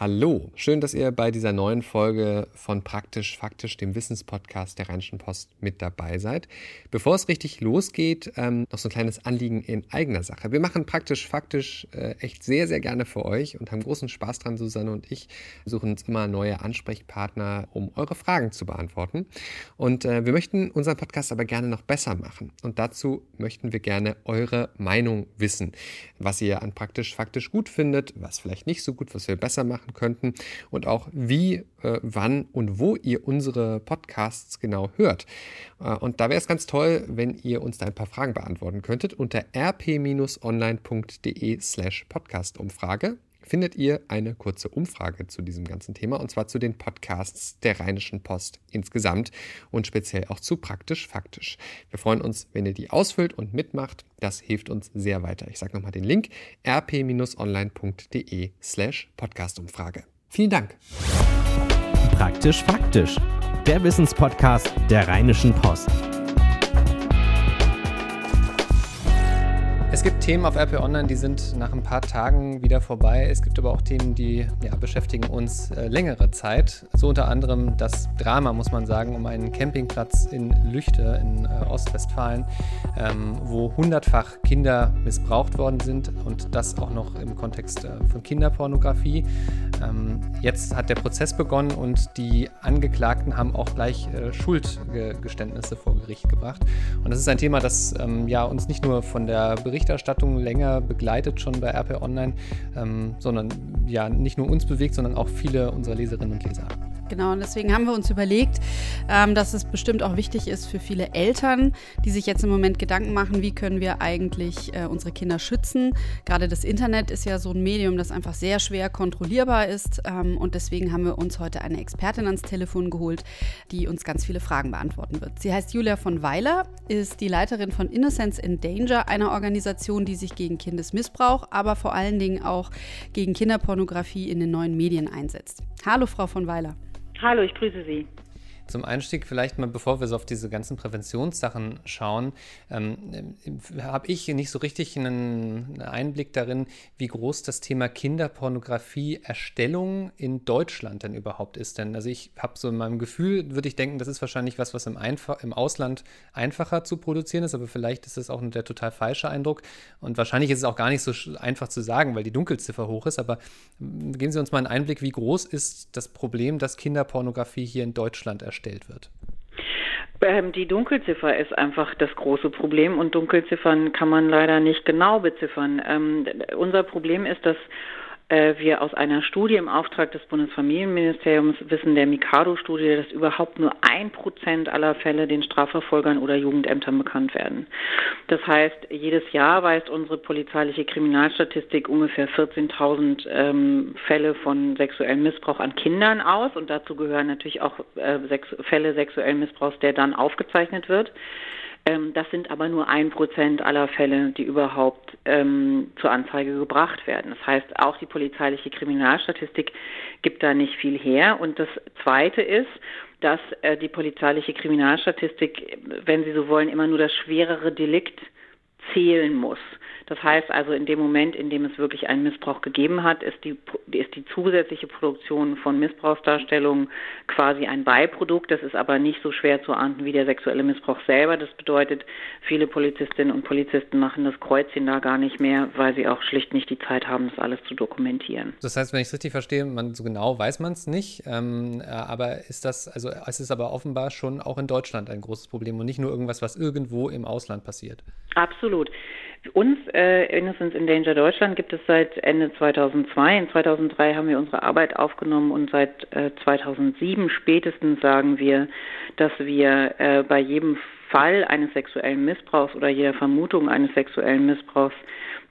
Hallo, schön, dass ihr bei dieser neuen Folge von Praktisch Faktisch, dem Wissenspodcast der Rheinischen Post, mit dabei seid. Bevor es richtig losgeht, ähm, noch so ein kleines Anliegen in eigener Sache. Wir machen Praktisch Faktisch äh, echt sehr, sehr gerne für euch und haben großen Spaß dran, Susanne und ich suchen uns immer neue Ansprechpartner, um eure Fragen zu beantworten. Und äh, wir möchten unseren Podcast aber gerne noch besser machen. Und dazu möchten wir gerne eure Meinung wissen, was ihr an Praktisch Faktisch gut findet, was vielleicht nicht so gut, was wir besser machen machen könnten und auch wie, äh, wann und wo ihr unsere Podcasts genau hört. Äh, und da wäre es ganz toll, wenn ihr uns da ein paar Fragen beantworten könntet unter rp-online.de slash Podcast-Umfrage findet ihr eine kurze Umfrage zu diesem ganzen Thema und zwar zu den Podcasts der Rheinischen Post insgesamt und speziell auch zu Praktisch Faktisch. Wir freuen uns, wenn ihr die ausfüllt und mitmacht. Das hilft uns sehr weiter. Ich sage nochmal den Link rp-online.de slash Podcastumfrage. Vielen Dank. Praktisch Faktisch, der Wissenspodcast der Rheinischen Post. Gibt Themen auf RP Online, die sind nach ein paar Tagen wieder vorbei. Es gibt aber auch Themen, die ja, beschäftigen uns äh, längere Zeit. So unter anderem das Drama, muss man sagen, um einen Campingplatz in Lüchte in äh, Ostwestfalen, ähm, wo hundertfach Kinder missbraucht worden sind und das auch noch im Kontext äh, von Kinderpornografie. Ähm, jetzt hat der Prozess begonnen und die Angeklagten haben auch gleich äh, Schuldgeständnisse vor Gericht gebracht. Und das ist ein Thema, das ähm, ja, uns nicht nur von der Berichterstattung Berichterstattung länger begleitet schon bei RP Online, ähm, sondern ja nicht nur uns bewegt, sondern auch viele unserer Leserinnen und Leser. Genau, und deswegen haben wir uns überlegt, ähm, dass es bestimmt auch wichtig ist für viele Eltern, die sich jetzt im Moment Gedanken machen, wie können wir eigentlich äh, unsere Kinder schützen. Gerade das Internet ist ja so ein Medium, das einfach sehr schwer kontrollierbar ist. Ähm, und deswegen haben wir uns heute eine Expertin ans Telefon geholt, die uns ganz viele Fragen beantworten wird. Sie heißt Julia von Weiler, ist die Leiterin von Innocence in Danger, einer Organisation, die sich gegen Kindesmissbrauch, aber vor allen Dingen auch gegen Kinderpornografie in den neuen Medien einsetzt. Hallo, Frau von Weiler. Hallo, ich grüße Sie. Zum Einstieg vielleicht mal, bevor wir so auf diese ganzen Präventionssachen schauen, ähm, habe ich nicht so richtig einen Einblick darin, wie groß das Thema Kinderpornografie-Erstellung in Deutschland denn überhaupt ist. Denn also ich habe so in meinem Gefühl, würde ich denken, das ist wahrscheinlich was, was im, Einf im Ausland einfacher zu produzieren ist, aber vielleicht ist das auch der total falsche Eindruck. Und wahrscheinlich ist es auch gar nicht so einfach zu sagen, weil die Dunkelziffer hoch ist. Aber geben Sie uns mal einen Einblick, wie groß ist das Problem, dass Kinderpornografie hier in Deutschland erstellt erstellt wird? Ähm, die Dunkelziffer ist einfach das große Problem und Dunkelziffern kann man leider nicht genau beziffern. Ähm, unser Problem ist, dass wir aus einer Studie im Auftrag des Bundesfamilienministeriums wissen, der Mikado-Studie, dass überhaupt nur ein Prozent aller Fälle den Strafverfolgern oder Jugendämtern bekannt werden. Das heißt, jedes Jahr weist unsere polizeiliche Kriminalstatistik ungefähr 14.000 ähm, Fälle von sexuellem Missbrauch an Kindern aus und dazu gehören natürlich auch äh, Fälle sexuellen Missbrauchs, der dann aufgezeichnet wird. Ähm, das sind aber nur ein Prozent aller Fälle, die überhaupt ähm, zur Anzeige gebracht werden. Das heißt, auch die polizeiliche Kriminalstatistik gibt da nicht viel her. Und das Zweite ist, dass äh, die polizeiliche Kriminalstatistik, wenn Sie so wollen, immer nur das schwerere Delikt zählen muss. Das heißt also, in dem Moment, in dem es wirklich einen Missbrauch gegeben hat, ist die, ist die zusätzliche Produktion von Missbrauchsdarstellungen quasi ein Beiprodukt. Das ist aber nicht so schwer zu ahnden wie der sexuelle Missbrauch selber. Das bedeutet, viele Polizistinnen und Polizisten machen das Kreuzchen da gar nicht mehr, weil sie auch schlicht nicht die Zeit haben, das alles zu dokumentieren. Das heißt, wenn ich es richtig verstehe, man so genau weiß man es nicht, ähm, äh, aber ist das, also es ist aber offenbar schon auch in Deutschland ein großes Problem und nicht nur irgendwas, was irgendwo im Ausland passiert. Absolut. Uns, äh, Innocence in Danger Deutschland, gibt es seit Ende 2002. In 2003 haben wir unsere Arbeit aufgenommen und seit äh, 2007 spätestens sagen wir, dass wir äh, bei jedem Fall eines sexuellen Missbrauchs oder jeder Vermutung eines sexuellen Missbrauchs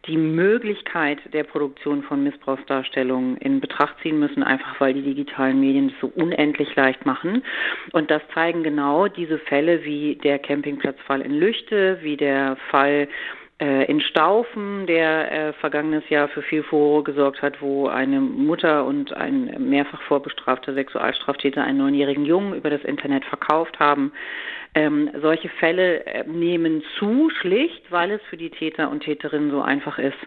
die Möglichkeit der Produktion von Missbrauchsdarstellungen in Betracht ziehen müssen, einfach weil die digitalen Medien das so unendlich leicht machen. Und das zeigen genau diese Fälle wie der Campingplatzfall in Lüchte, wie der Fall in Staufen, der äh, vergangenes Jahr für viel Furore gesorgt hat, wo eine Mutter und ein mehrfach vorbestrafter Sexualstraftäter einen neunjährigen Jungen über das Internet verkauft haben. Ähm, solche Fälle äh, nehmen zu, schlicht, weil es für die Täter und Täterinnen so einfach ist,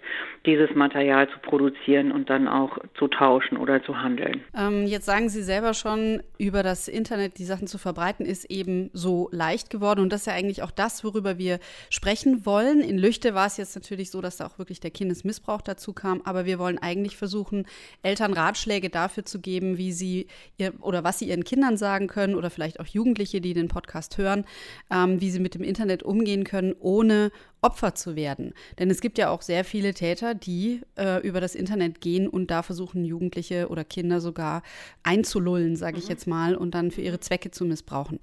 dieses Material zu produzieren und dann auch zu tauschen oder zu handeln. Ähm, jetzt sagen Sie selber schon, über das Internet die Sachen zu verbreiten, ist eben so leicht geworden. Und das ist ja eigentlich auch das, worüber wir sprechen wollen. In Lüchte war es jetzt natürlich so, dass da auch wirklich der Kindesmissbrauch dazu kam. Aber wir wollen eigentlich versuchen, Eltern Ratschläge dafür zu geben, wie sie ihr, oder was sie ihren Kindern sagen können oder vielleicht auch Jugendliche, die den Podcast hören, ähm, wie sie mit dem Internet umgehen können, ohne Opfer zu werden. Denn es gibt ja auch sehr viele Täter, die äh, über das Internet gehen und da versuchen, Jugendliche oder Kinder sogar einzulullen, sage ich mhm. jetzt mal, und dann für ihre Zwecke zu missbrauchen.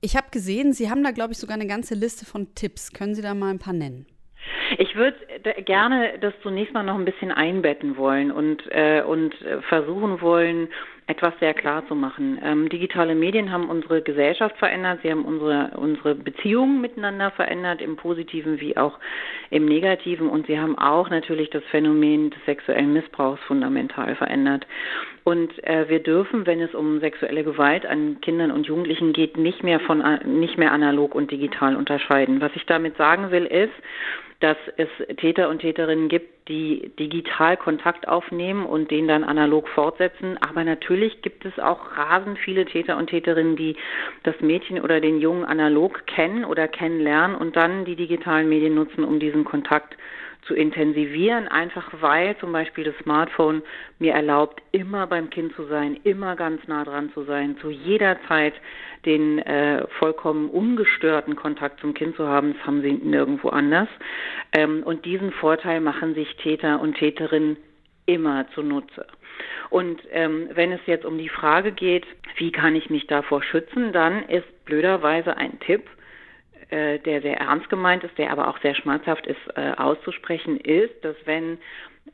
Ich habe gesehen, Sie haben da, glaube ich, sogar eine ganze Liste von Tipps. Können Sie da mal ein paar nennen? Ich würde gerne das zunächst mal noch ein bisschen einbetten wollen und, äh, und versuchen wollen, etwas sehr klar zu machen. Ähm, digitale Medien haben unsere Gesellschaft verändert, sie haben unsere, unsere Beziehungen miteinander verändert, im positiven wie auch im negativen und sie haben auch natürlich das Phänomen des sexuellen Missbrauchs fundamental verändert. Und äh, wir dürfen, wenn es um sexuelle Gewalt an Kindern und Jugendlichen geht, nicht mehr von nicht mehr analog und digital unterscheiden. Was ich damit sagen will, ist, dass es Täter und Täterinnen gibt, die digital Kontakt aufnehmen und den dann analog fortsetzen. Aber natürlich gibt es auch rasend viele Täter und Täterinnen, die das Mädchen oder den Jungen analog kennen oder kennenlernen und dann die digitalen Medien nutzen, um diesen Kontakt zu intensivieren, einfach weil zum Beispiel das Smartphone mir erlaubt, immer beim Kind zu sein, immer ganz nah dran zu sein, zu jeder Zeit den äh, vollkommen ungestörten Kontakt zum Kind zu haben. Das haben sie nirgendwo anders. Ähm, und diesen Vorteil machen sich Täter und Täterinnen immer zunutze. Und ähm, wenn es jetzt um die Frage geht, wie kann ich mich davor schützen, dann ist blöderweise ein Tipp, äh, der sehr ernst gemeint ist, der aber auch sehr schmerzhaft ist äh, auszusprechen, ist, dass wenn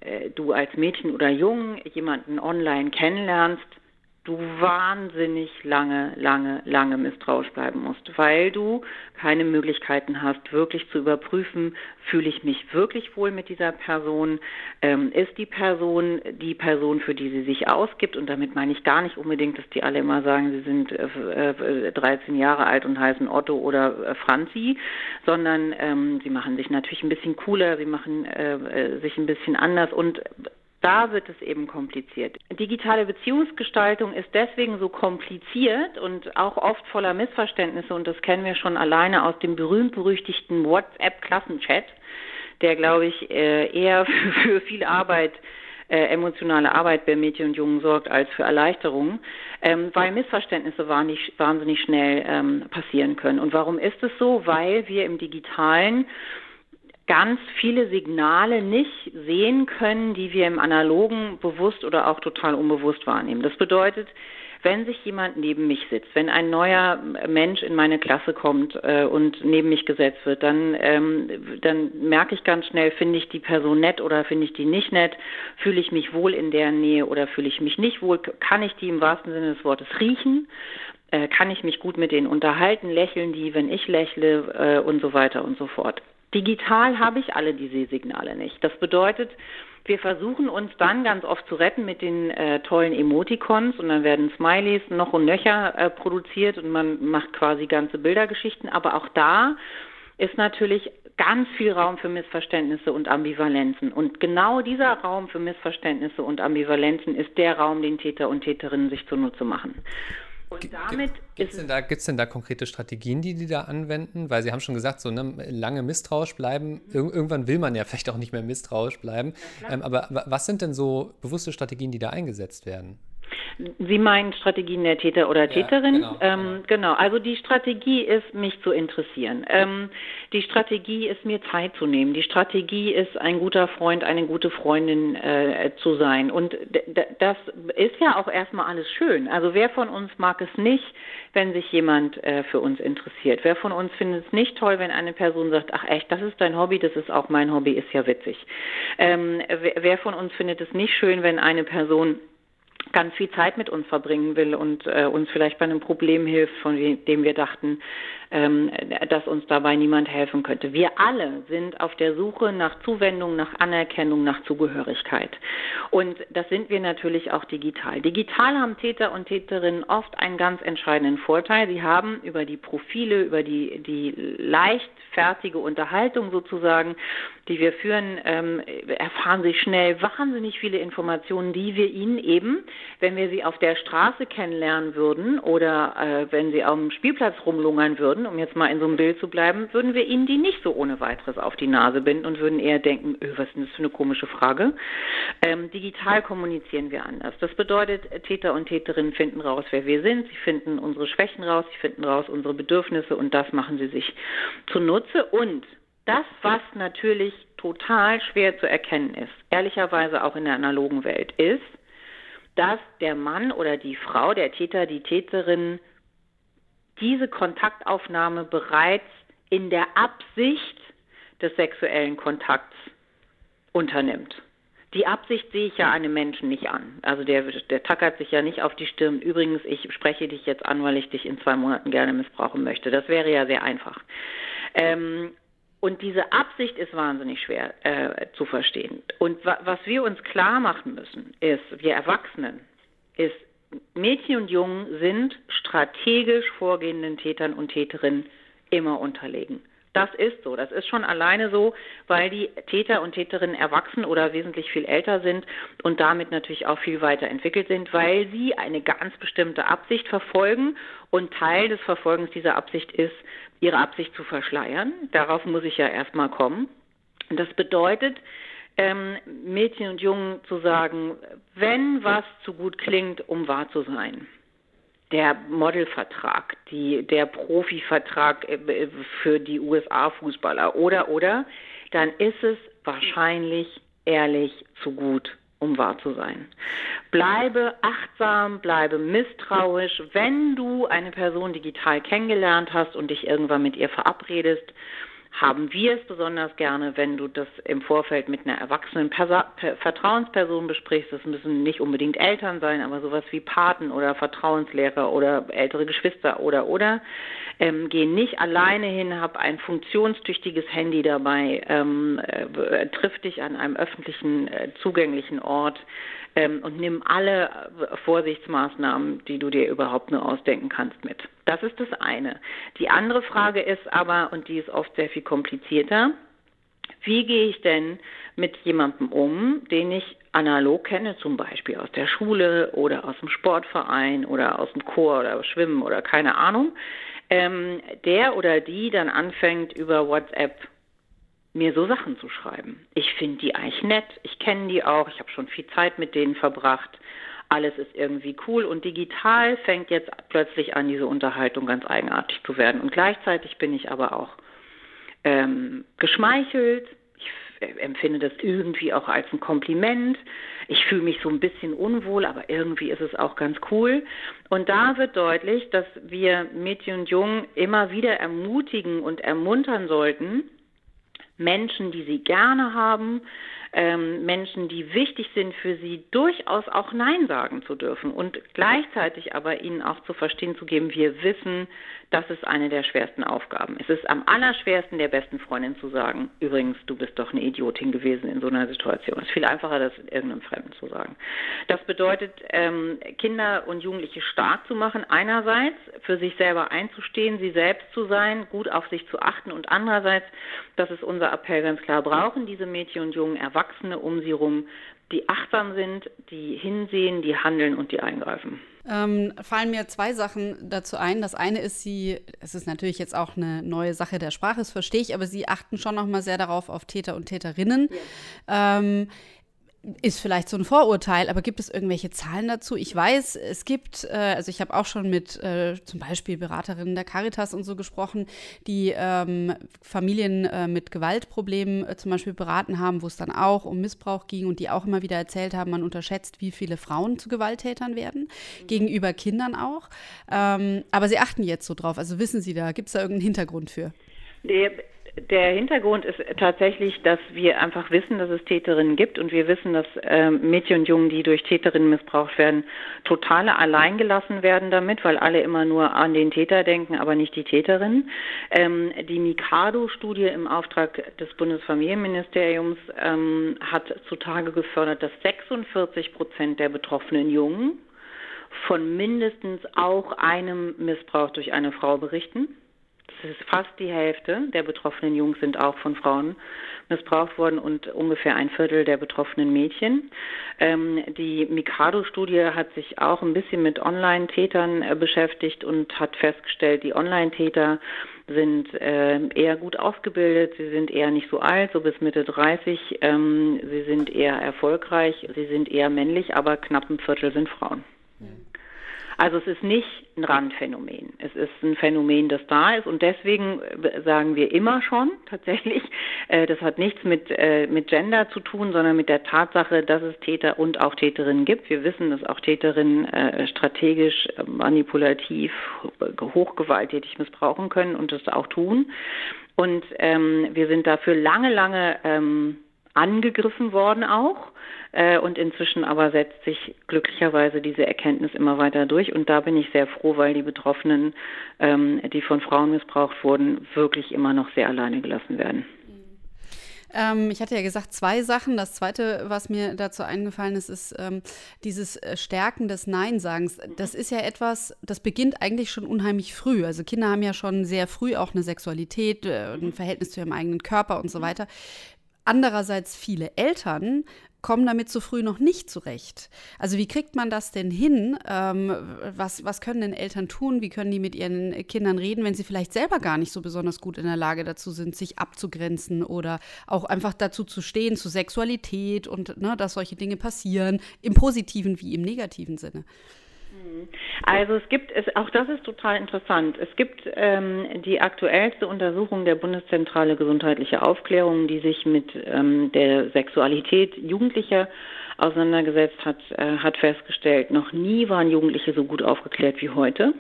äh, du als Mädchen oder Jungen jemanden online kennenlernst, du wahnsinnig lange, lange, lange misstrauisch bleiben musst, weil du keine Möglichkeiten hast, wirklich zu überprüfen, fühle ich mich wirklich wohl mit dieser Person, ähm, ist die Person die Person, für die sie sich ausgibt und damit meine ich gar nicht unbedingt, dass die alle immer sagen, sie sind äh, äh, 13 Jahre alt und heißen Otto oder äh, Franzi, sondern ähm, sie machen sich natürlich ein bisschen cooler, sie machen äh, äh sich ein bisschen anders und da wird es eben kompliziert. Digitale Beziehungsgestaltung ist deswegen so kompliziert und auch oft voller Missverständnisse und das kennen wir schon alleine aus dem berühmt-berüchtigten WhatsApp-Klassenchat, der, glaube ich, äh, eher für viel Arbeit äh, emotionale Arbeit bei Mädchen und Jungen sorgt als für Erleichterung, ähm, weil Missverständnisse wahnsinnig, wahnsinnig schnell ähm, passieren können. Und warum ist es so? Weil wir im Digitalen ganz viele Signale nicht sehen können, die wir im analogen bewusst oder auch total unbewusst wahrnehmen. Das bedeutet, wenn sich jemand neben mich sitzt, wenn ein neuer Mensch in meine Klasse kommt äh, und neben mich gesetzt wird, dann, ähm, dann merke ich ganz schnell, finde ich die Person nett oder finde ich die nicht nett, fühle ich mich wohl in der Nähe oder fühle ich mich nicht wohl, kann ich die im wahrsten Sinne des Wortes riechen äh, kann ich mich gut mit denen unterhalten, lächeln die, wenn ich lächle äh, und so weiter und so fort. Digital habe ich alle diese Signale nicht. Das bedeutet, wir versuchen uns dann ganz oft zu retten mit den äh, tollen Emoticons und dann werden Smileys noch und nöcher äh, produziert und man macht quasi ganze Bildergeschichten. Aber auch da ist natürlich ganz viel Raum für Missverständnisse und Ambivalenzen. Und genau dieser Raum für Missverständnisse und Ambivalenzen ist der Raum, den Täter und Täterinnen sich zunutze machen. Und damit Gibt es denn, da, denn da konkrete Strategien, die die da anwenden? Weil Sie haben schon gesagt, so ne, lange misstrauisch bleiben. Ir irgendwann will man ja vielleicht auch nicht mehr misstrauisch bleiben. Ähm, aber was sind denn so bewusste Strategien, die da eingesetzt werden? Sie meinen Strategien der Täter oder Täterin? Ja, genau, ähm, genau. genau, also die Strategie ist, mich zu interessieren. Ähm, die Strategie ist, mir Zeit zu nehmen. Die Strategie ist, ein guter Freund, eine gute Freundin äh, zu sein. Und das ist ja auch erstmal alles schön. Also wer von uns mag es nicht, wenn sich jemand äh, für uns interessiert? Wer von uns findet es nicht toll, wenn eine Person sagt, ach echt, das ist dein Hobby, das ist auch mein Hobby, ist ja witzig. Ähm, wer, wer von uns findet es nicht schön, wenn eine Person ganz viel Zeit mit uns verbringen will und äh, uns vielleicht bei einem Problem hilft, von dem wir dachten, ähm, dass uns dabei niemand helfen könnte. Wir alle sind auf der Suche nach Zuwendung, nach Anerkennung, nach Zugehörigkeit. Und das sind wir natürlich auch digital. Digital haben Täter und Täterinnen oft einen ganz entscheidenden Vorteil. Sie haben über die Profile, über die, die leichtfertige Unterhaltung sozusagen, die wir führen, ähm, erfahren Sie schnell wahnsinnig viele Informationen, die wir Ihnen eben, wenn wir Sie auf der Straße kennenlernen würden oder äh, wenn Sie dem Spielplatz rumlungern würden, um jetzt mal in so einem Bild zu bleiben, würden wir Ihnen die nicht so ohne weiteres auf die Nase binden und würden eher denken, öh, was ist denn das für eine komische Frage? Ähm, digital kommunizieren wir anders. Das bedeutet, Täter und Täterinnen finden raus, wer wir sind. Sie finden unsere Schwächen raus, sie finden raus unsere Bedürfnisse und das machen sie sich zunutze. Und das, was natürlich total schwer zu erkennen ist, ehrlicherweise auch in der analogen Welt, ist, dass der Mann oder die Frau, der Täter, die Täterin diese Kontaktaufnahme bereits in der Absicht des sexuellen Kontakts unternimmt. Die Absicht sehe ich ja einem Menschen nicht an. Also der, der tackert sich ja nicht auf die Stirn. Übrigens, ich spreche dich jetzt an, weil ich dich in zwei Monaten gerne missbrauchen möchte. Das wäre ja sehr einfach. Ähm, und diese Absicht ist wahnsinnig schwer äh, zu verstehen. Und wa was wir uns klar machen müssen, ist, wir Erwachsenen, ist, Mädchen und Jungen sind strategisch vorgehenden Tätern und Täterinnen immer unterlegen. Das ist so. Das ist schon alleine so, weil die Täter und Täterinnen erwachsen oder wesentlich viel älter sind und damit natürlich auch viel weiter entwickelt sind, weil sie eine ganz bestimmte Absicht verfolgen und Teil des Verfolgens dieser Absicht ist, ihre Absicht zu verschleiern. Darauf muss ich ja erstmal kommen. Das bedeutet, ähm, Mädchen und Jungen zu sagen, wenn was zu gut klingt, um wahr zu sein, der Modelvertrag, die, der Profivertrag äh, für die USA-Fußballer oder oder, dann ist es wahrscheinlich ehrlich zu gut, um wahr zu sein. Bleibe achtsam, bleibe misstrauisch. Wenn du eine Person digital kennengelernt hast und dich irgendwann mit ihr verabredest, haben wir es besonders gerne, wenn du das im Vorfeld mit einer erwachsenen Persa Vertrauensperson besprichst. Das müssen nicht unbedingt Eltern sein, aber sowas wie Paten oder Vertrauenslehrer oder ältere Geschwister oder oder. Ähm, geh nicht alleine hin, hab ein funktionstüchtiges Handy dabei, ähm, äh, triff dich an einem öffentlichen, äh, zugänglichen Ort ähm, und nimm alle äh, Vorsichtsmaßnahmen, die du dir überhaupt nur ausdenken kannst, mit. Das ist das eine. Die andere Frage ist aber, und die ist oft sehr viel komplizierter, wie gehe ich denn mit jemandem um, den ich analog kenne, zum Beispiel aus der Schule oder aus dem Sportverein oder aus dem Chor oder Schwimmen oder keine Ahnung, ähm, der oder die dann anfängt über WhatsApp mir so Sachen zu schreiben. Ich finde die eigentlich nett, ich kenne die auch, ich habe schon viel Zeit mit denen verbracht. Alles ist irgendwie cool und digital fängt jetzt plötzlich an, diese Unterhaltung ganz eigenartig zu werden. Und gleichzeitig bin ich aber auch ähm, geschmeichelt. Ich empfinde das irgendwie auch als ein Kompliment. Ich fühle mich so ein bisschen unwohl, aber irgendwie ist es auch ganz cool. Und da wird deutlich, dass wir Mädchen und Jungen immer wieder ermutigen und ermuntern sollten, Menschen, die sie gerne haben, ähm, Menschen, die wichtig sind für sie, durchaus auch Nein sagen zu dürfen und gleichzeitig aber ihnen auch zu verstehen zu geben, wir wissen, das ist eine der schwersten Aufgaben. Es ist am allerschwersten, der besten Freundin zu sagen, übrigens, du bist doch eine Idiotin gewesen in so einer Situation. Es ist viel einfacher, das irgendeinem Fremden zu sagen. Das bedeutet, ähm, Kinder und Jugendliche stark zu machen, einerseits für sich selber einzustehen, sie selbst zu sein, gut auf sich zu achten und andererseits, das ist unser Appell ganz klar, brauchen diese Mädchen und jungen Erwachsene um sie herum, die achtsam sind, die hinsehen, die handeln und die eingreifen. Ähm, fallen mir zwei Sachen dazu ein. Das eine ist, sie, es ist natürlich jetzt auch eine neue Sache der Sprache, das verstehe ich, aber sie achten schon noch mal sehr darauf auf Täter und Täterinnen. Ja. Ähm, ist vielleicht so ein Vorurteil, aber gibt es irgendwelche Zahlen dazu? Ich weiß, es gibt, äh, also ich habe auch schon mit äh, zum Beispiel Beraterinnen der Caritas und so gesprochen, die ähm, Familien äh, mit Gewaltproblemen äh, zum Beispiel beraten haben, wo es dann auch um Missbrauch ging und die auch immer wieder erzählt haben, man unterschätzt, wie viele Frauen zu Gewalttätern werden, mhm. gegenüber Kindern auch. Ähm, aber sie achten jetzt so drauf, also wissen Sie da, gibt es da irgendeinen Hintergrund für? Nee, der Hintergrund ist tatsächlich, dass wir einfach wissen, dass es Täterinnen gibt und wir wissen, dass äh, Mädchen und Jungen, die durch Täterinnen missbraucht werden, total alleingelassen werden damit, weil alle immer nur an den Täter denken, aber nicht die Täterin. Ähm, die Mikado-Studie im Auftrag des Bundesfamilienministeriums ähm, hat zutage gefördert, dass 46 Prozent der betroffenen Jungen von mindestens auch einem Missbrauch durch eine Frau berichten. Ist fast die Hälfte der betroffenen Jungs sind auch von Frauen missbraucht worden und ungefähr ein Viertel der betroffenen Mädchen. Ähm, die Mikado-Studie hat sich auch ein bisschen mit Online-Tätern äh, beschäftigt und hat festgestellt, die Online-Täter sind äh, eher gut ausgebildet, sie sind eher nicht so alt, so bis Mitte 30, ähm, sie sind eher erfolgreich, sie sind eher männlich, aber knapp ein Viertel sind Frauen. Also es ist nicht ein Randphänomen. Es ist ein Phänomen, das da ist und deswegen äh, sagen wir immer schon tatsächlich, äh, das hat nichts mit, äh, mit Gender zu tun, sondern mit der Tatsache, dass es Täter und auch Täterinnen gibt. Wir wissen, dass auch Täterinnen strategisch, manipulativ, hochgewalttätig missbrauchen können und das auch tun. Und ähm, wir sind dafür lange, lange ähm, angegriffen worden auch. Äh, und inzwischen aber setzt sich glücklicherweise diese Erkenntnis immer weiter durch. Und da bin ich sehr froh, weil die Betroffenen, ähm, die von Frauen missbraucht wurden, wirklich immer noch sehr alleine gelassen werden. Ähm, ich hatte ja gesagt, zwei Sachen. Das zweite, was mir dazu eingefallen ist, ist ähm, dieses äh, Stärken des Nein-Sagens. Das ist ja etwas, das beginnt eigentlich schon unheimlich früh. Also Kinder haben ja schon sehr früh auch eine Sexualität, äh, ein Verhältnis zu ihrem eigenen Körper und so weiter. Andererseits viele Eltern kommen damit so früh noch nicht zurecht. Also wie kriegt man das denn hin? Ähm, was, was können denn Eltern tun? Wie können die mit ihren Kindern reden, wenn sie vielleicht selber gar nicht so besonders gut in der Lage dazu sind, sich abzugrenzen oder auch einfach dazu zu stehen, zu Sexualität und ne, dass solche Dinge passieren, im positiven wie im negativen Sinne? Also es gibt es, auch das ist total interessant. Es gibt ähm, die aktuellste Untersuchung der Bundeszentrale gesundheitliche Aufklärung, die sich mit ähm, der Sexualität Jugendlicher auseinandergesetzt hat, äh, hat festgestellt, noch nie waren Jugendliche so gut aufgeklärt wie heute.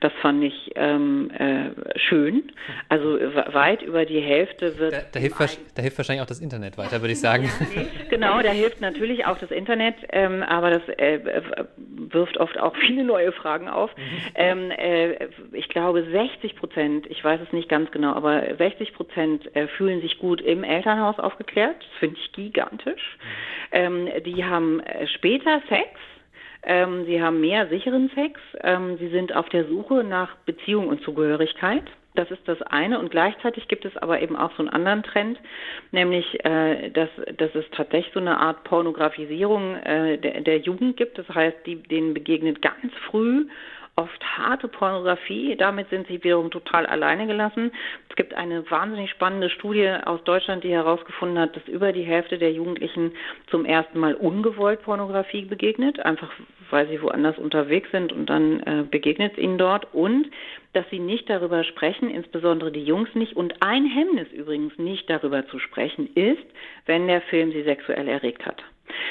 Das fand ich ähm, äh, schön. Also weit über die Hälfte wird. Da, da, hilft, da, hilft, wahrscheinlich auch das Internet weiter, würde ich sagen. genau, da hilft natürlich auch das Internet, ähm, aber das äh, wirft oft auch viele neue Fragen auf. Mhm. Ähm, äh, ich glaube, 60 Prozent, ich weiß es nicht ganz genau, aber 60 Prozent äh, fühlen sich gut im Elternhaus aufgeklärt. Das finde ich gigantisch. Mhm. Ähm, die haben äh, später Sex ähm, sie haben mehr sicheren Sex. Ähm, sie sind auf der Suche nach Beziehung und Zugehörigkeit. Das ist das eine. Und gleichzeitig gibt es aber eben auch so einen anderen Trend, nämlich, äh, dass, dass es tatsächlich so eine Art Pornografisierung äh, der, der Jugend gibt. Das heißt, die, denen begegnet ganz früh oft harte Pornografie. Damit sind sie wiederum total alleine gelassen. Es gibt eine wahnsinnig spannende Studie aus Deutschland, die herausgefunden hat, dass über die Hälfte der Jugendlichen zum ersten Mal ungewollt Pornografie begegnet, einfach weil sie woanders unterwegs sind und dann äh, begegnet es ihnen dort und dass sie nicht darüber sprechen, insbesondere die Jungs nicht und ein Hemmnis übrigens nicht darüber zu sprechen ist, wenn der Film sie sexuell erregt hat.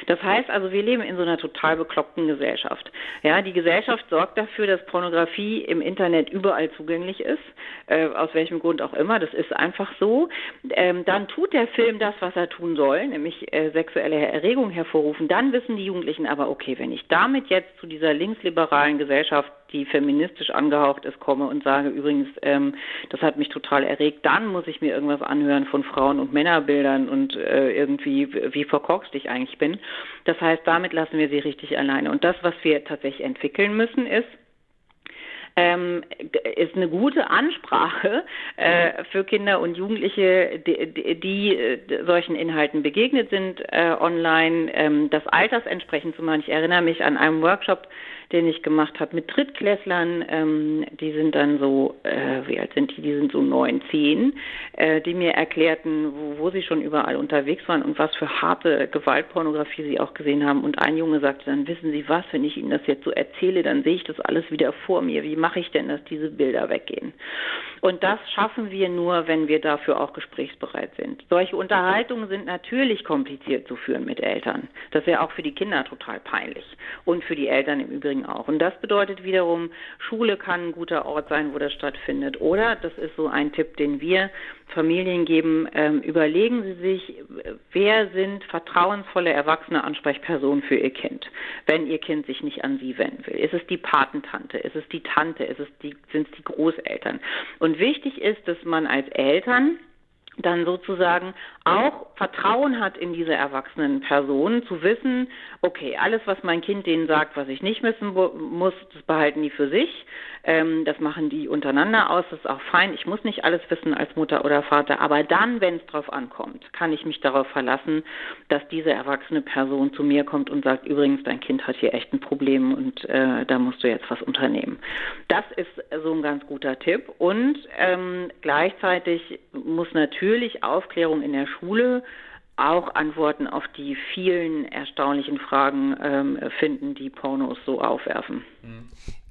Das heißt also, wir leben in so einer total bekloppten Gesellschaft. Ja, die Gesellschaft sorgt dafür, dass Pornografie im Internet überall zugänglich ist, äh, aus welchem Grund auch immer. Das ist einfach so. Ähm, dann tut der Film das, was er tun soll, nämlich äh, sexuelle Erregung hervorrufen. Dann wissen die Jugendlichen aber, okay, wenn ich damit jetzt zu dieser linksliberalen Gesellschaft die feministisch angehaucht ist, komme und sage, übrigens, ähm, das hat mich total erregt, dann muss ich mir irgendwas anhören von Frauen- und Männerbildern und äh, irgendwie, wie verkorkst ich eigentlich bin. Das heißt, damit lassen wir sie richtig alleine. Und das, was wir tatsächlich entwickeln müssen, ist, ähm, ist eine gute Ansprache äh, für Kinder und Jugendliche, die, die, die äh, solchen Inhalten begegnet sind äh, online, ähm, das Alters entsprechend zu machen. Ich erinnere mich an einen Workshop, den ich gemacht habe mit Drittklässlern. Ähm, die sind dann so, äh, wie alt sind die? Die sind so neun, zehn, äh, die mir erklärten, wo, wo sie schon überall unterwegs waren und was für harte Gewaltpornografie sie auch gesehen haben. Und ein Junge sagte dann, wissen Sie was, wenn ich Ihnen das jetzt so erzähle, dann sehe ich das alles wieder vor mir. Wie mache ich denn, dass diese Bilder weggehen? Und das schaffen wir nur, wenn wir dafür auch gesprächsbereit sind. Solche Unterhaltungen sind natürlich kompliziert zu führen mit Eltern. Das wäre auch für die Kinder total peinlich und für die Eltern im Übrigen Mobbing auch. Und das bedeutet wiederum, Schule kann ein guter Ort sein, wo das stattfindet. Oder, das ist so ein Tipp, den wir Familien geben, ähm, überlegen Sie sich, wer sind vertrauensvolle erwachsene Ansprechpersonen für Ihr Kind, wenn Ihr Kind sich nicht an Sie wenden will. Ist es die Patentante? Ist es die Tante? Ist es die, sind es die Großeltern? Und wichtig ist, dass man als Eltern dann sozusagen auch Vertrauen hat in diese erwachsenen Personen, zu wissen, okay, alles, was mein Kind denen sagt, was ich nicht wissen muss, das behalten die für sich, ähm, das machen die untereinander aus, das ist auch fein, ich muss nicht alles wissen als Mutter oder Vater, aber dann, wenn es drauf ankommt, kann ich mich darauf verlassen, dass diese erwachsene Person zu mir kommt und sagt, übrigens, dein Kind hat hier echt ein Problem und äh, da musst du jetzt was unternehmen. Das ist so ein ganz guter Tipp. Und ähm, gleichzeitig muss natürlich Aufklärung in der Schule auch Antworten auf die vielen erstaunlichen Fragen ähm, finden, die Pornos so aufwerfen.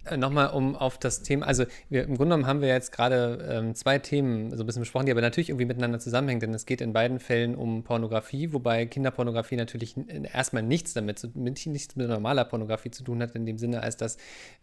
Äh, nochmal um auf das Thema, also wir, im Grunde genommen haben wir jetzt gerade ähm, zwei Themen so ein bisschen besprochen, die aber natürlich irgendwie miteinander zusammenhängen, denn es geht in beiden Fällen um Pornografie, wobei Kinderpornografie natürlich erstmal nichts damit, zu, mit, nichts mit normaler Pornografie zu tun hat, in dem Sinne, als dass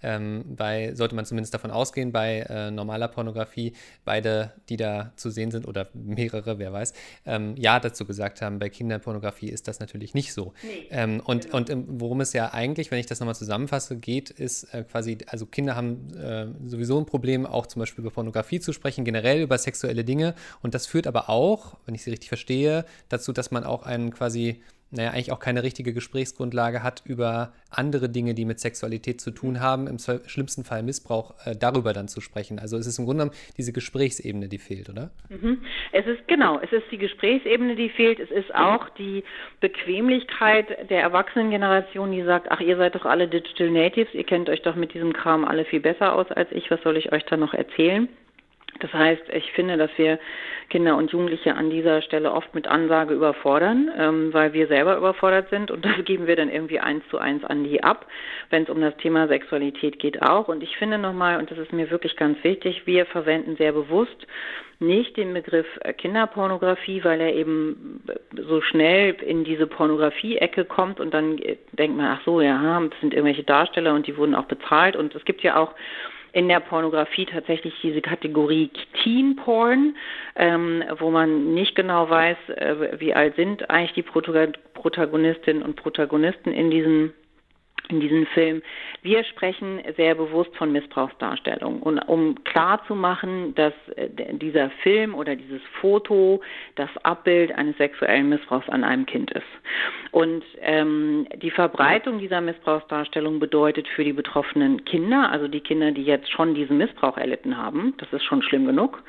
ähm, bei, sollte man zumindest davon ausgehen, bei äh, normaler Pornografie beide, die da zu sehen sind oder mehrere, wer weiß, ähm, ja dazu gesagt haben, bei Kinderpornografie ist das natürlich nicht so. Nee, ähm, und genau. und worum es ja eigentlich, wenn ich das nochmal zusammenfasse, geht, ist äh, quasi also Kinder haben äh, sowieso ein Problem, auch zum Beispiel über Pornografie zu sprechen, generell über sexuelle Dinge. Und das führt aber auch, wenn ich sie richtig verstehe, dazu, dass man auch einen quasi naja, eigentlich auch keine richtige Gesprächsgrundlage hat über andere Dinge, die mit Sexualität zu tun haben, im schlimmsten Fall Missbrauch, äh, darüber dann zu sprechen. Also es ist im Grunde genommen diese Gesprächsebene, die fehlt, oder? Mhm. Es ist genau, es ist die Gesprächsebene, die fehlt. Es ist auch die Bequemlichkeit der Erwachsenengeneration, die sagt, ach, ihr seid doch alle Digital Natives, ihr kennt euch doch mit diesem Kram alle viel besser aus als ich, was soll ich euch da noch erzählen? Das heißt, ich finde, dass wir Kinder und Jugendliche an dieser Stelle oft mit Ansage überfordern, ähm, weil wir selber überfordert sind und das geben wir dann irgendwie eins zu eins an die ab, wenn es um das Thema Sexualität geht auch. Und ich finde nochmal, und das ist mir wirklich ganz wichtig, wir verwenden sehr bewusst nicht den Begriff Kinderpornografie, weil er eben so schnell in diese Pornografie-Ecke kommt und dann denkt man, ach so, ja, das sind irgendwelche Darsteller und die wurden auch bezahlt und es gibt ja auch in der Pornografie tatsächlich diese Kategorie Teen Porn, ähm, wo man nicht genau weiß, äh, wie alt sind eigentlich die Protagonistinnen und Protagonisten in diesen in diesem Film. Wir sprechen sehr bewusst von Missbrauchsdarstellung. Und um klarzumachen, dass äh, dieser Film oder dieses Foto das Abbild eines sexuellen Missbrauchs an einem Kind ist. Und ähm, die Verbreitung dieser Missbrauchsdarstellung bedeutet für die betroffenen Kinder, also die Kinder, die jetzt schon diesen Missbrauch erlitten haben, das ist schon schlimm genug,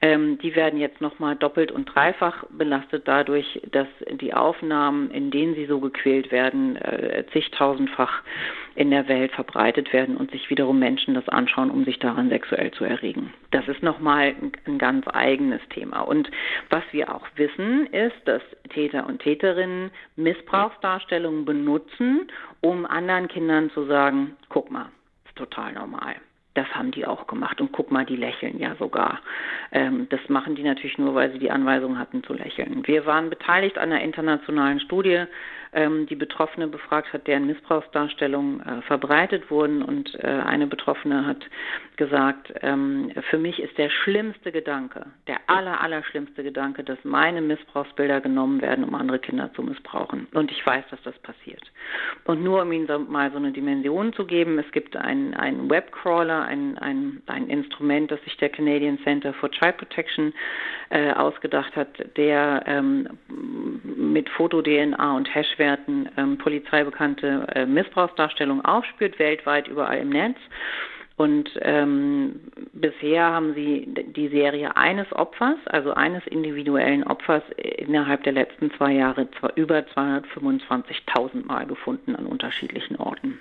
ähm, die werden jetzt nochmal doppelt und dreifach belastet dadurch, dass die Aufnahmen, in denen sie so gequält werden, äh, zigtausendfach in der Welt verbreitet werden und sich wiederum Menschen das anschauen, um sich daran sexuell zu erregen. Das ist nochmal ein, ganz eigenes Thema. Und was wir auch wissen, ist, dass Täter und Täterinnen Missbrauchsdarstellungen benutzen, um anderen Kindern zu sagen, guck mal, ist total normal. Das haben die auch gemacht. Und guck mal, die lächeln ja sogar. Ähm, das machen die natürlich nur, weil sie die Anweisung hatten zu lächeln. Wir waren beteiligt an einer internationalen Studie ähm, die Betroffene befragt hat, deren Missbrauchsdarstellungen äh, verbreitet wurden. Und äh, eine Betroffene hat gesagt, ähm, für mich ist der schlimmste Gedanke, der aller, aller schlimmste Gedanke, dass meine Missbrauchsbilder genommen werden, um andere Kinder zu missbrauchen. Und ich weiß, dass das passiert. Und nur um Ihnen so, mal so eine Dimension zu geben, es gibt einen, einen Webcrawler, ein, ein, ein Instrument, das sich der Canadian Center for Child Protection äh, ausgedacht hat, der ähm, mit Foto-DNA und Hashwert Grenzwerten ähm, polizeibekannte äh, Missbrauchsdarstellungen aufspürt, weltweit überall im Netz. Und ähm, bisher haben sie die Serie eines Opfers, also eines individuellen Opfers, innerhalb der letzten zwei Jahre über 225.000 Mal gefunden an unterschiedlichen Orten.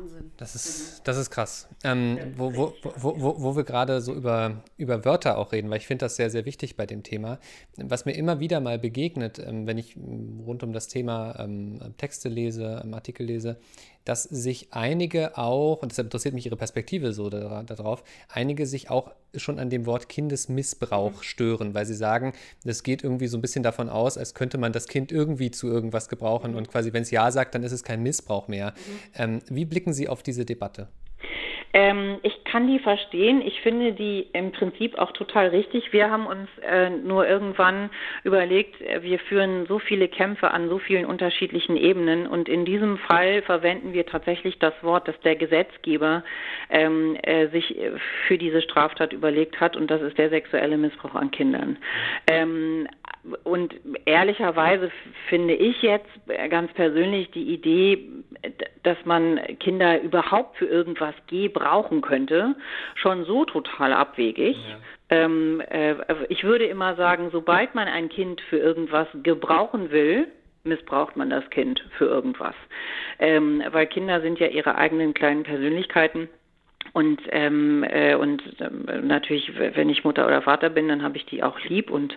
Wahnsinn. Das ist, das ist krass. Ähm, wo, wo, wo, wo, wir gerade so über, über Wörter auch reden, weil ich finde das sehr, sehr wichtig bei dem Thema. Was mir immer wieder mal begegnet, ähm, wenn ich rund um das Thema ähm, Texte lese, Artikel lese, dass sich einige auch, und deshalb interessiert mich Ihre Perspektive so darauf, einige sich auch schon an dem Wort Kindesmissbrauch mhm. stören, weil sie sagen, das geht irgendwie so ein bisschen davon aus, als könnte man das Kind irgendwie zu irgendwas gebrauchen mhm. und quasi, wenn es Ja sagt, dann ist es kein Missbrauch mehr. Mhm. Ähm, wie blicken Sie auf diese Debatte? Ähm, ich kann die verstehen. Ich finde die im Prinzip auch total richtig. Wir haben uns äh, nur irgendwann überlegt, äh, wir führen so viele Kämpfe an so vielen unterschiedlichen Ebenen und in diesem Fall verwenden wir tatsächlich das Wort, das der Gesetzgeber ähm, äh, sich für diese Straftat überlegt hat und das ist der sexuelle Missbrauch an Kindern. Ähm, und ehrlicherweise finde ich jetzt ganz persönlich die Idee, dass man Kinder überhaupt für irgendwas gebrauchen könnte, schon so total abwegig. Ja. Ähm, äh, ich würde immer sagen, sobald man ein Kind für irgendwas gebrauchen will, missbraucht man das Kind für irgendwas. Ähm, weil Kinder sind ja ihre eigenen kleinen Persönlichkeiten und, ähm, äh, und äh, natürlich, wenn ich Mutter oder Vater bin, dann habe ich die auch lieb und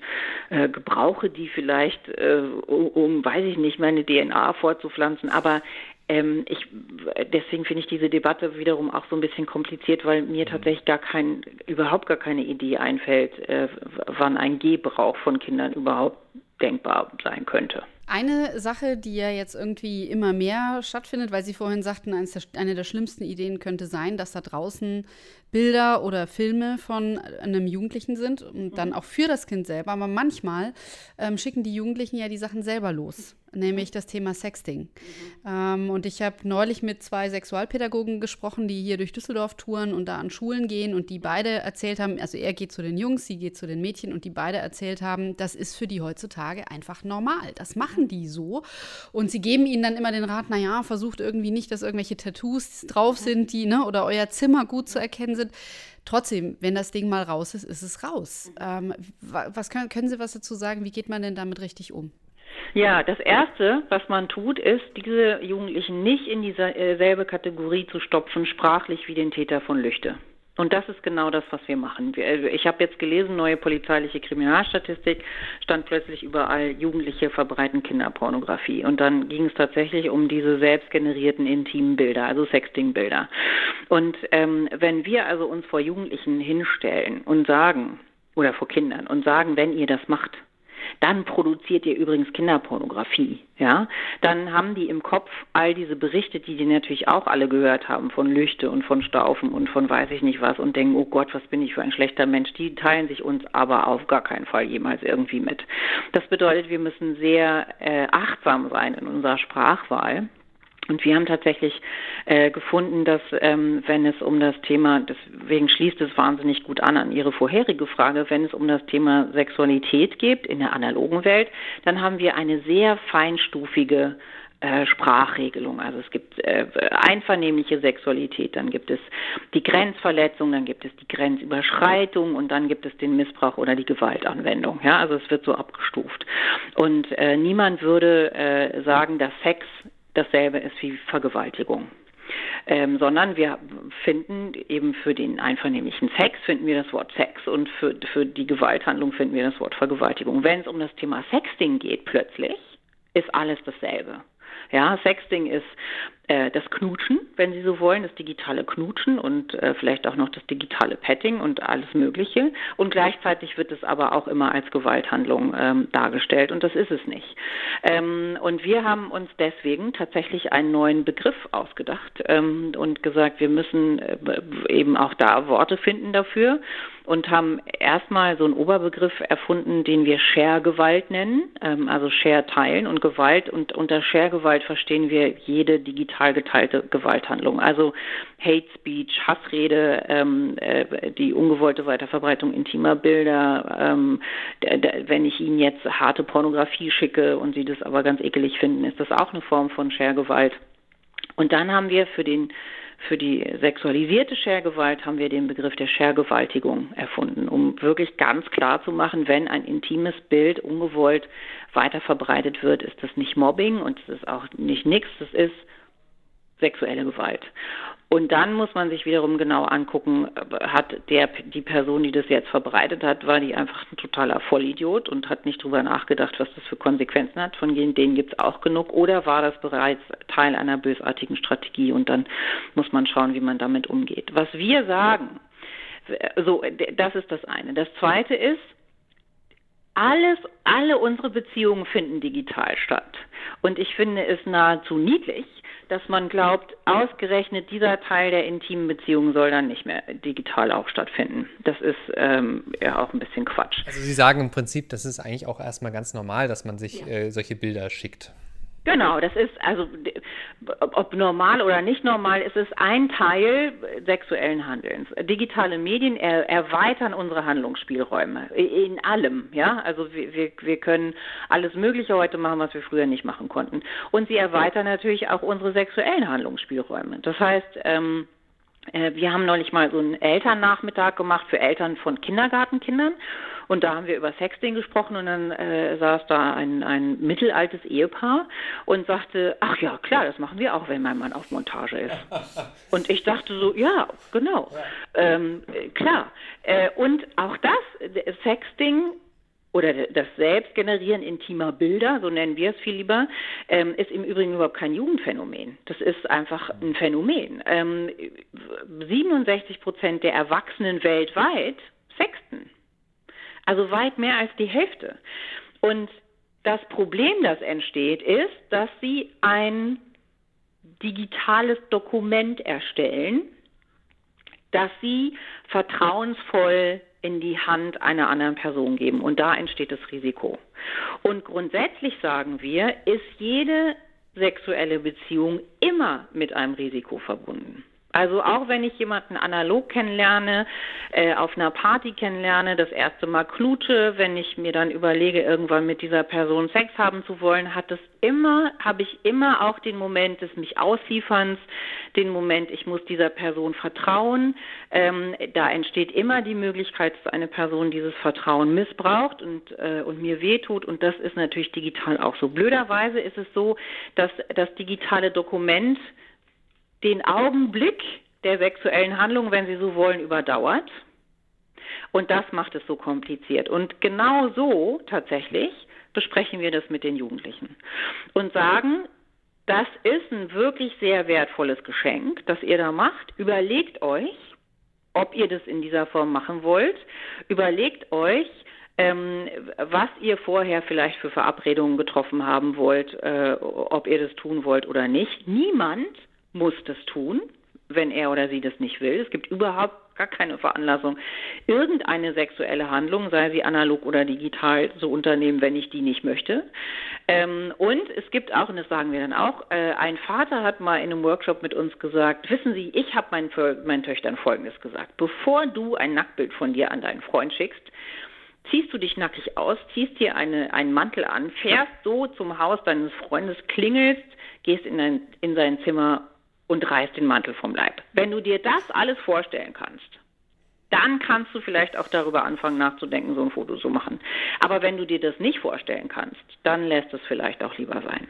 äh, gebrauche die vielleicht, äh, um, um, weiß ich nicht, meine DNA vorzupflanzen. Aber ähm, ich, deswegen finde ich diese Debatte wiederum auch so ein bisschen kompliziert, weil mir mhm. tatsächlich gar kein, überhaupt gar keine Idee einfällt, äh, wann ein Gebrauch von Kindern überhaupt denkbar sein könnte. Eine Sache, die ja jetzt irgendwie immer mehr stattfindet, weil Sie vorhin sagten, eine der schlimmsten Ideen könnte sein, dass da draußen Bilder oder Filme von einem Jugendlichen sind und dann mhm. auch für das Kind selber. Aber manchmal ähm, schicken die Jugendlichen ja die Sachen selber los nämlich das Thema Sexting. Mhm. Ähm, und ich habe neulich mit zwei Sexualpädagogen gesprochen, die hier durch Düsseldorf touren und da an Schulen gehen und die beide erzählt haben, also er geht zu den Jungs, sie geht zu den Mädchen und die beide erzählt haben, das ist für die heutzutage einfach normal. Das machen die so. Und sie geben ihnen dann immer den Rat, naja, versucht irgendwie nicht, dass irgendwelche Tattoos drauf sind, die, ne, oder euer Zimmer gut zu erkennen sind. Trotzdem, wenn das Ding mal raus ist, ist es raus. Ähm, was können, können Sie was dazu sagen? Wie geht man denn damit richtig um? Ja, das Erste, was man tut, ist, diese Jugendlichen nicht in dieselbe Kategorie zu stopfen, sprachlich wie den Täter von Lüchte. Und das ist genau das, was wir machen. Also ich habe jetzt gelesen, neue polizeiliche Kriminalstatistik, stand plötzlich überall, Jugendliche verbreiten Kinderpornografie. Und dann ging es tatsächlich um diese selbstgenerierten intimen Bilder, also Sexting-Bilder. Und ähm, wenn wir also uns vor Jugendlichen hinstellen und sagen, oder vor Kindern und sagen, wenn ihr das macht, dann produziert ihr übrigens Kinderpornografie, ja, dann haben die im Kopf all diese Berichte, die die natürlich auch alle gehört haben, von Lüchte und von Staufen und von weiß ich nicht was und denken, oh Gott, was bin ich für ein schlechter Mensch, die teilen sich uns aber auf gar keinen Fall jemals irgendwie mit. Das bedeutet, wir müssen sehr äh, achtsam sein in unserer Sprachwahl und wir haben tatsächlich äh, gefunden, dass ähm, wenn es um das Thema, deswegen schließt es wahnsinnig gut an an Ihre vorherige Frage, wenn es um das Thema Sexualität geht in der analogen Welt, dann haben wir eine sehr feinstufige äh, Sprachregelung. Also es gibt äh, einvernehmliche Sexualität, dann gibt es die Grenzverletzung, dann gibt es die Grenzüberschreitung und dann gibt es den Missbrauch oder die Gewaltanwendung. Ja, also es wird so abgestuft. Und äh, niemand würde äh, sagen, dass Sex dasselbe ist wie Vergewaltigung. Ähm, sondern wir finden eben für den einvernehmlichen Sex finden wir das Wort Sex und für, für die Gewalthandlung finden wir das Wort Vergewaltigung. Wenn es um das Thema Sexting geht plötzlich, ist alles dasselbe. Ja, Sexting ist das Knutschen, wenn Sie so wollen, das digitale Knutschen und äh, vielleicht auch noch das digitale Petting und alles Mögliche. Und gleichzeitig wird es aber auch immer als Gewalthandlung ähm, dargestellt und das ist es nicht. Ähm, und wir haben uns deswegen tatsächlich einen neuen Begriff ausgedacht ähm, und gesagt, wir müssen äh, eben auch da Worte finden dafür und haben erstmal so einen Oberbegriff erfunden, den wir Share-Gewalt nennen, ähm, also Share teilen und Gewalt. Und unter Share-Gewalt verstehen wir jede digital geteilte Gewalthandlung, also Hate Speech, Hassrede, ähm, äh, die ungewollte Weiterverbreitung intimer Bilder. Ähm, wenn ich Ihnen jetzt harte Pornografie schicke und Sie das aber ganz ekelig finden, ist das auch eine Form von Share-Gewalt. Und dann haben wir für den für die sexualisierte Schergewalt haben wir den Begriff der Schergewaltigung erfunden, um wirklich ganz klar zu machen, wenn ein intimes Bild ungewollt weiter verbreitet wird, ist das nicht Mobbing und es ist auch nicht nichts, das ist sexuelle Gewalt. Und dann muss man sich wiederum genau angucken, hat der, die Person, die das jetzt verbreitet hat, war die einfach ein totaler Vollidiot und hat nicht drüber nachgedacht, was das für Konsequenzen hat. Von denen gibt es auch genug. Oder war das bereits Teil einer bösartigen Strategie? Und dann muss man schauen, wie man damit umgeht. Was wir sagen, so, das ist das eine. Das zweite ist, alles, alle unsere Beziehungen finden digital statt. Und ich finde es nahezu niedlich, dass man glaubt, ausgerechnet dieser Teil der intimen Beziehung soll dann nicht mehr digital auch stattfinden. Das ist ähm, ja auch ein bisschen Quatsch. Also Sie sagen im Prinzip, das ist eigentlich auch erstmal ganz normal, dass man sich ja. äh, solche Bilder schickt. Genau, das ist also ob normal oder nicht normal, ist es ein Teil sexuellen Handelns. Digitale Medien er, erweitern unsere Handlungsspielräume in allem, ja. Also wir, wir können alles Mögliche heute machen, was wir früher nicht machen konnten. Und sie erweitern natürlich auch unsere sexuellen Handlungsspielräume. Das heißt, ähm, äh, wir haben neulich mal so einen Elternnachmittag gemacht für Eltern von Kindergartenkindern. Und da haben wir über Sexting gesprochen und dann äh, saß da ein, ein mittelaltes Ehepaar und sagte, ach ja, klar, das machen wir auch, wenn mein Mann auf Montage ist. Und ich dachte so, ja, genau, ähm, klar. Äh, und auch das, Sexting oder das Selbstgenerieren intimer Bilder, so nennen wir es viel lieber, ähm, ist im Übrigen überhaupt kein Jugendphänomen. Das ist einfach ein Phänomen. Ähm, 67 Prozent der Erwachsenen weltweit sexten. Also weit mehr als die Hälfte. Und das Problem, das entsteht, ist, dass sie ein digitales Dokument erstellen, das sie vertrauensvoll in die Hand einer anderen Person geben. Und da entsteht das Risiko. Und grundsätzlich sagen wir, ist jede sexuelle Beziehung immer mit einem Risiko verbunden. Also auch wenn ich jemanden analog kennenlerne, äh, auf einer Party kennenlerne, das erste Mal klute, wenn ich mir dann überlege, irgendwann mit dieser Person Sex haben zu wollen, hat es immer, habe ich immer auch den Moment des mich auslieferns, den Moment, ich muss dieser Person vertrauen. Ähm, da entsteht immer die Möglichkeit, dass eine Person dieses Vertrauen missbraucht und, äh, und mir wehtut. Und das ist natürlich digital auch so. Blöderweise ist es so, dass das digitale Dokument den Augenblick der sexuellen Handlung, wenn Sie so wollen, überdauert. Und das macht es so kompliziert. Und genau so tatsächlich besprechen wir das mit den Jugendlichen und sagen, das ist ein wirklich sehr wertvolles Geschenk, das ihr da macht. Überlegt euch, ob ihr das in dieser Form machen wollt. Überlegt euch, ähm, was ihr vorher vielleicht für Verabredungen getroffen haben wollt, äh, ob ihr das tun wollt oder nicht. Niemand muss das tun, wenn er oder sie das nicht will. Es gibt überhaupt gar keine Veranlassung, irgendeine sexuelle Handlung, sei sie analog oder digital, zu unternehmen, wenn ich die nicht möchte. Ähm, und es gibt auch, und das sagen wir dann auch, äh, ein Vater hat mal in einem Workshop mit uns gesagt, wissen Sie, ich habe meinen, meinen Töchtern Folgendes gesagt, bevor du ein Nacktbild von dir an deinen Freund schickst, ziehst du dich nackig aus, ziehst dir eine, einen Mantel an, fährst so zum Haus deines Freundes, klingelst, gehst in, ein, in sein Zimmer und reißt den Mantel vom Leib. Wenn du dir das alles vorstellen kannst, dann kannst du vielleicht auch darüber anfangen nachzudenken, so ein Foto zu machen. Aber wenn du dir das nicht vorstellen kannst, dann lässt es vielleicht auch lieber sein.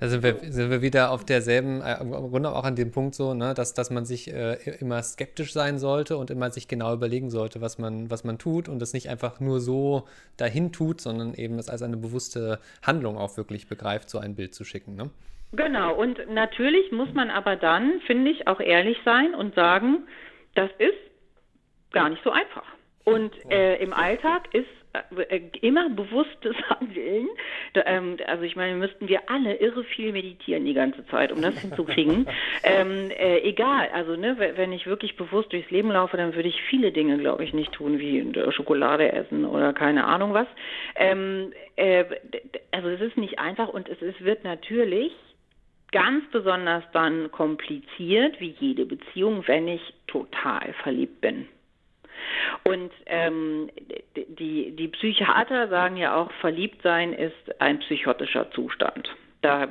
Da sind wir, sind wir wieder auf derselben, äh, im Grunde auch an dem Punkt so, ne, dass, dass man sich äh, immer skeptisch sein sollte und immer sich genau überlegen sollte, was man, was man tut und das nicht einfach nur so dahin tut, sondern eben es als eine bewusste Handlung auch wirklich begreift, so ein Bild zu schicken. Ne? Genau, und natürlich muss man aber dann, finde ich, auch ehrlich sein und sagen, das ist gar nicht so einfach. Und äh, im Alltag ist äh, immer bewusstes Handeln. Ähm, also ich meine, müssten wir alle irre viel meditieren die ganze Zeit, um das hinzukriegen. ähm, äh, egal, also ne, wenn ich wirklich bewusst durchs Leben laufe, dann würde ich viele Dinge, glaube ich, nicht tun, wie äh, Schokolade essen oder keine Ahnung was. Ähm, äh, also es ist nicht einfach und es, es wird natürlich ganz besonders dann kompliziert, wie jede Beziehung, wenn ich total verliebt bin. Und ähm, die, die Psychiater sagen ja auch, verliebt sein ist ein psychotischer Zustand. Da,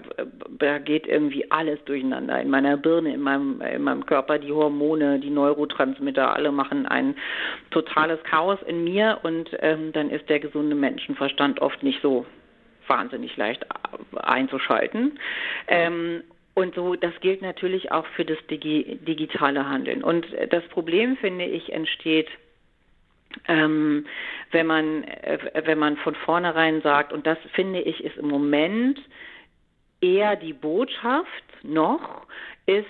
da geht irgendwie alles durcheinander. In meiner Birne, in meinem, in meinem Körper, die Hormone, die Neurotransmitter, alle machen ein totales Chaos in mir und ähm, dann ist der gesunde Menschenverstand oft nicht so wahnsinnig leicht einzuschalten. Ähm, Und so, das gilt natürlich auch für das Digi digitale Handeln. Und das Problem, finde ich, entsteht, ähm, wenn man, äh, wenn man von vornherein sagt, und das finde ich ist im Moment eher die Botschaft noch, ist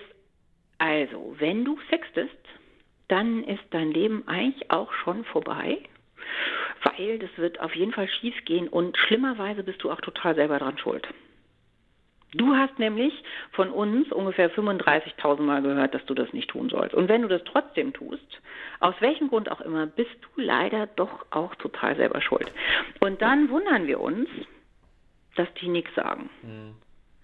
also, wenn du sextest, dann ist dein Leben eigentlich auch schon vorbei, weil das wird auf jeden Fall schief gehen und schlimmerweise bist du auch total selber dran schuld. Du hast nämlich von uns ungefähr 35.000 Mal gehört, dass du das nicht tun sollst. Und wenn du das trotzdem tust, aus welchem Grund auch immer, bist du leider doch auch total selber schuld. Und dann wundern wir uns, dass die nichts sagen. Mhm.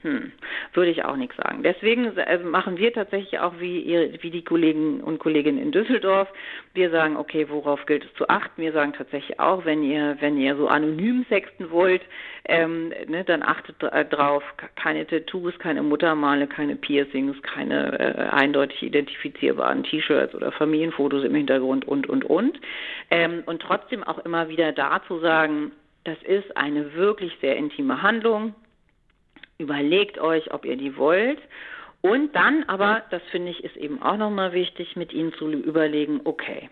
Hm, würde ich auch nichts sagen. Deswegen äh, machen wir tatsächlich auch wie, ihr, wie die Kollegen und Kolleginnen in Düsseldorf. Wir sagen, okay, worauf gilt es zu achten? Wir sagen tatsächlich auch, wenn ihr, wenn ihr so anonym sexten wollt, ähm, ne, dann achtet drauf, keine Tattoos, keine Muttermale, keine Piercings, keine äh, eindeutig identifizierbaren T-Shirts oder Familienfotos im Hintergrund und, und, und. Ähm, und trotzdem auch immer wieder dazu sagen, das ist eine wirklich sehr intime Handlung Überlegt euch, ob ihr die wollt. Und dann aber, das finde ich ist eben auch nochmal wichtig, mit ihnen zu überlegen, okay.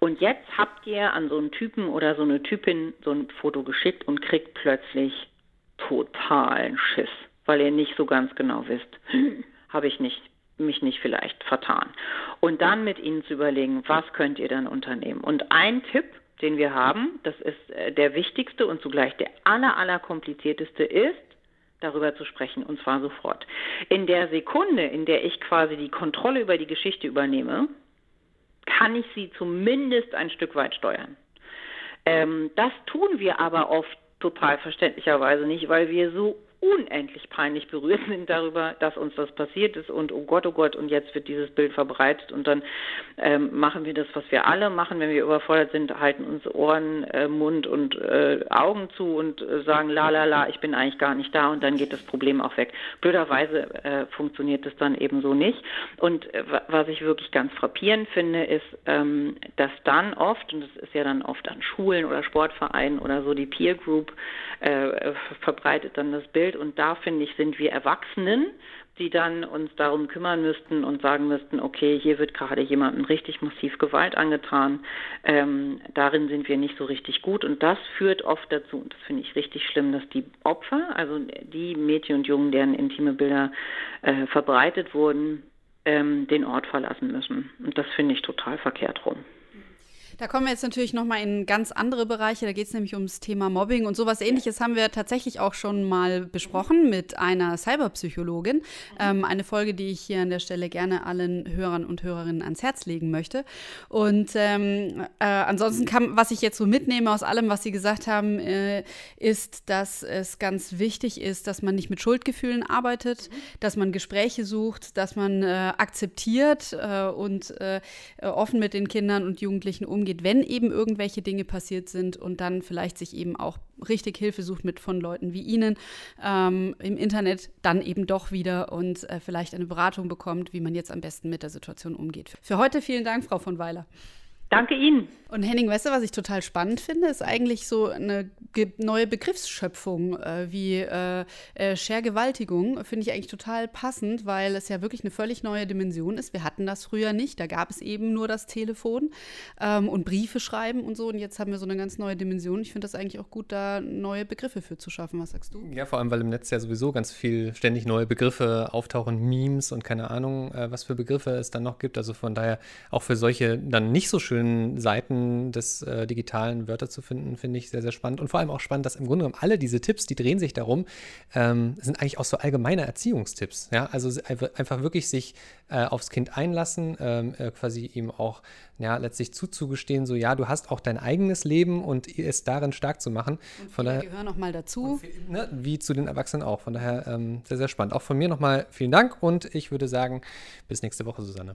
Und jetzt habt ihr an so einen Typen oder so eine Typin so ein Foto geschickt und kriegt plötzlich totalen Schiss, weil ihr nicht so ganz genau wisst, hm, habe ich nicht mich nicht vielleicht vertan. Und dann mit ihnen zu überlegen, was könnt ihr dann unternehmen? Und ein Tipp, den wir haben, das ist äh, der wichtigste und zugleich der aller, aller komplizierteste ist, darüber zu sprechen, und zwar sofort. In der Sekunde, in der ich quasi die Kontrolle über die Geschichte übernehme, kann ich sie zumindest ein Stück weit steuern. Ähm, das tun wir aber oft total verständlicherweise nicht, weil wir so unendlich peinlich berührt sind darüber, dass uns das passiert ist und oh Gott, oh Gott, und jetzt wird dieses Bild verbreitet und dann ähm, machen wir das, was wir alle machen, wenn wir überfordert sind, halten uns Ohren, äh, Mund und äh, Augen zu und äh, sagen, la la la, ich bin eigentlich gar nicht da und dann geht das Problem auch weg. Blöderweise äh, funktioniert das dann eben so nicht. Und äh, was ich wirklich ganz frappierend finde, ist, ähm, dass dann oft, und das ist ja dann oft an Schulen oder Sportvereinen oder so, die Peer Group äh, verbreitet dann das Bild, Umfeld. Und da, finde ich, sind wir Erwachsenen, die dann uns darum kümmern müssten und sagen müssten, okay, hier wird gerade jemandem richtig massiv Gewalt angetan. Ähm, darin sind wir nicht so richtig gut. Und das führt oft dazu, und das finde ich richtig schlimm, dass die Opfer, also die Mädchen und Jungen, deren intime Bilder äh, verbreitet wurden, ähm, den Ort verlassen müssen. Und das finde ich total verkehrt rum. Da kommen wir jetzt natürlich noch mal in ganz andere Bereiche. Da geht es nämlich ums Thema Mobbing und sowas Ähnliches haben wir tatsächlich auch schon mal besprochen mit einer Cyberpsychologin. Ähm, eine Folge, die ich hier an der Stelle gerne allen Hörern und Hörerinnen ans Herz legen möchte. Und ähm, äh, ansonsten kam, was ich jetzt so mitnehme aus allem, was Sie gesagt haben, äh, ist, dass es ganz wichtig ist, dass man nicht mit Schuldgefühlen arbeitet, dass man Gespräche sucht, dass man äh, akzeptiert äh, und äh, offen mit den Kindern und Jugendlichen umgeht umgeht, wenn eben irgendwelche Dinge passiert sind und dann vielleicht sich eben auch richtig Hilfe sucht mit von Leuten wie Ihnen ähm, im Internet, dann eben doch wieder und äh, vielleicht eine Beratung bekommt, wie man jetzt am besten mit der Situation umgeht. Für heute vielen Dank, Frau von Weiler. Danke Ihnen. Und Henning, weißt du, was ich total spannend finde, ist eigentlich so eine neue Begriffsschöpfung äh, wie äh, äh, Schergewaltigung. Finde ich eigentlich total passend, weil es ja wirklich eine völlig neue Dimension ist. Wir hatten das früher nicht. Da gab es eben nur das Telefon ähm, und Briefe schreiben und so. Und jetzt haben wir so eine ganz neue Dimension. Ich finde das eigentlich auch gut, da neue Begriffe für zu schaffen. Was sagst du? Ja, vor allem, weil im Netz ja sowieso ganz viel ständig neue Begriffe auftauchen, Memes und keine Ahnung, äh, was für Begriffe es dann noch gibt. Also von daher auch für solche dann nicht so schönen schönen Seiten des äh, digitalen Wörter zu finden, finde ich sehr, sehr spannend. Und vor allem auch spannend, dass im Grunde genommen alle diese Tipps, die drehen sich darum, ähm, sind eigentlich auch so allgemeine Erziehungstipps. Ja? Also einfach wirklich sich äh, aufs Kind einlassen, ähm, äh, quasi ihm auch ja, letztlich zuzugestehen, so ja, du hast auch dein eigenes Leben und es darin stark zu machen. Und von daher gehören noch mal dazu. Viel, ne, wie zu den Erwachsenen auch. Von daher ähm, sehr, sehr spannend. Auch von mir nochmal vielen Dank und ich würde sagen, bis nächste Woche, Susanne.